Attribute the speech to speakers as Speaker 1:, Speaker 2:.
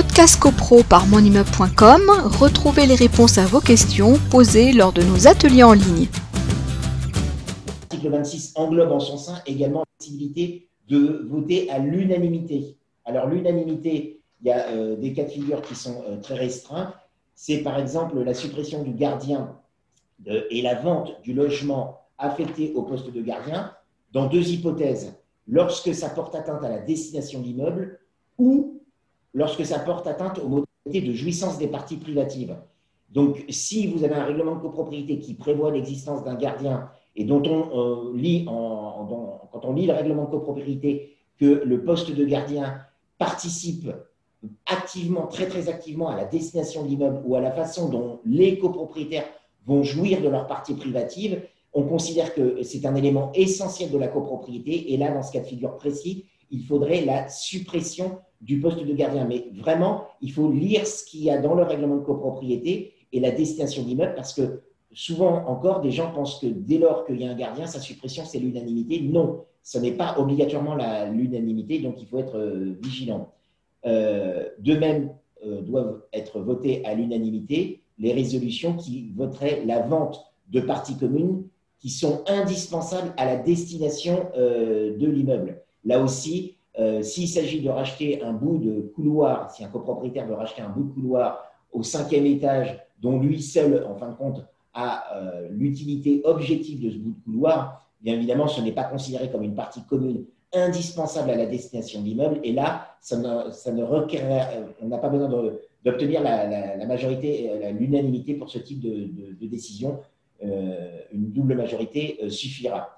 Speaker 1: Podcast CoPro par monimmeuble.com, retrouvez les réponses à vos questions posées lors de nos ateliers en ligne.
Speaker 2: L'article 26 englobe en son sein également la possibilité de voter à l'unanimité. Alors l'unanimité, il y a euh, des cas de figure qui sont euh, très restreints. C'est par exemple la suppression du gardien et la vente du logement affecté au poste de gardien dans deux hypothèses. Lorsque ça porte atteinte à la destination de l'immeuble ou lorsque ça porte atteinte aux modalités de jouissance des parties privatives. Donc, si vous avez un règlement de copropriété qui prévoit l'existence d'un gardien et dont on euh, lit, quand on lit le règlement de copropriété, que le poste de gardien participe activement, très très activement à la destination de l'immeuble ou à la façon dont les copropriétaires vont jouir de leur partie privative, on considère que c'est un élément essentiel de la copropriété. Et là, dans ce cas de figure précis, il faudrait la suppression du poste de gardien. Mais vraiment, il faut lire ce qu'il y a dans le règlement de copropriété et la destination de l'immeuble parce que souvent encore, des gens pensent que dès lors qu'il y a un gardien, sa suppression, c'est l'unanimité. Non, ce n'est pas obligatoirement l'unanimité, donc il faut être euh, vigilant. Euh, de même, euh, doivent être votées à l'unanimité les résolutions qui voteraient la vente de parties communes qui sont indispensables à la destination de l'immeuble. Là aussi, s'il s'agit de racheter un bout de couloir, si un copropriétaire veut racheter un bout de couloir au cinquième étage, dont lui seul, en fin de compte, a l'utilité objective de ce bout de couloir, bien évidemment, ce n'est pas considéré comme une partie commune indispensable à la destination de l'immeuble. Et là, ça ne, euh, on n'a pas besoin d'obtenir la, majorité, euh, l'unanimité pour ce type de, décision. Euh, une double majorité suffira.